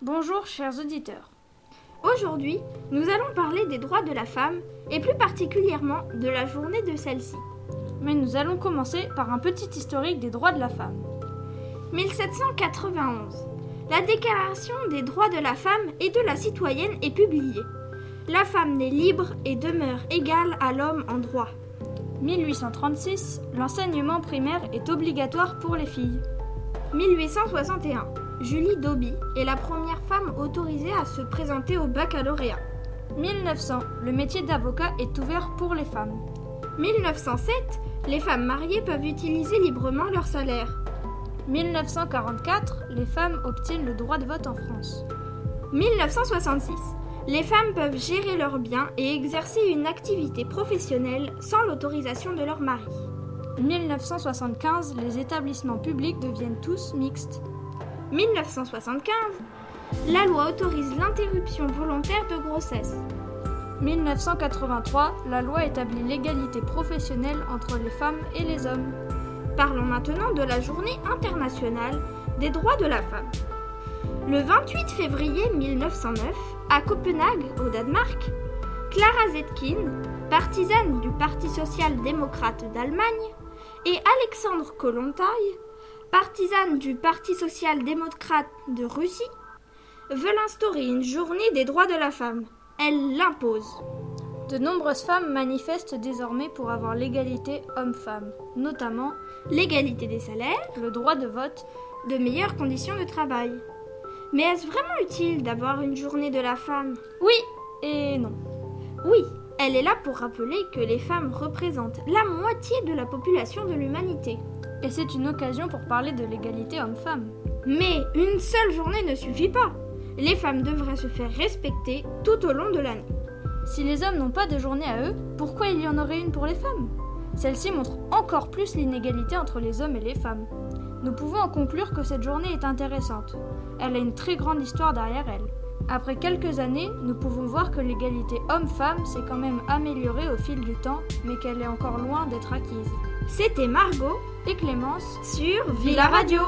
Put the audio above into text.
Bonjour chers auditeurs. Aujourd'hui, nous allons parler des droits de la femme et plus particulièrement de la journée de celle-ci. Mais nous allons commencer par un petit historique des droits de la femme. 1791. La Déclaration des droits de la femme et de la citoyenne est publiée. La femme naît libre et demeure égale à l'homme en droit. 1836. L'enseignement primaire est obligatoire pour les filles. 1861. Julie Dobie est la première femme autorisée à se présenter au baccalauréat. 1900. Le métier d'avocat est ouvert pour les femmes. 1907. Les femmes mariées peuvent utiliser librement leur salaire. 1944. Les femmes obtiennent le droit de vote en France. 1966. Les femmes peuvent gérer leurs biens et exercer une activité professionnelle sans l'autorisation de leur mari. 1975. Les établissements publics deviennent tous mixtes. 1975, la loi autorise l'interruption volontaire de grossesse. 1983, la loi établit l'égalité professionnelle entre les femmes et les hommes. Parlons maintenant de la journée internationale des droits de la femme. Le 28 février 1909, à Copenhague, au Danemark, Clara Zetkin, partisane du Parti social-démocrate d'Allemagne, et Alexandre Kollontai, partisane du Parti social-démocrate de Russie, veulent instaurer une journée des droits de la femme. Elle l'impose. De nombreuses femmes manifestent désormais pour avoir l'égalité homme-femme, notamment l'égalité des salaires, le droit de vote, de meilleures conditions de travail. Mais est-ce vraiment utile d'avoir une journée de la femme? Oui elle est là pour rappeler que les femmes représentent la moitié de la population de l'humanité. Et c'est une occasion pour parler de l'égalité homme-femme. Mais une seule journée ne suffit pas. Les femmes devraient se faire respecter tout au long de l'année. Si les hommes n'ont pas de journée à eux, pourquoi il y en aurait une pour les femmes? Celle-ci montre encore plus l'inégalité entre les hommes et les femmes. Nous pouvons en conclure que cette journée est intéressante. Elle a une très grande histoire derrière elle. Après quelques années, nous pouvons voir que l'égalité homme-femme s'est quand même améliorée au fil du temps, mais qu'elle est encore loin d'être acquise. C'était Margot et Clémence sur Villa Radio.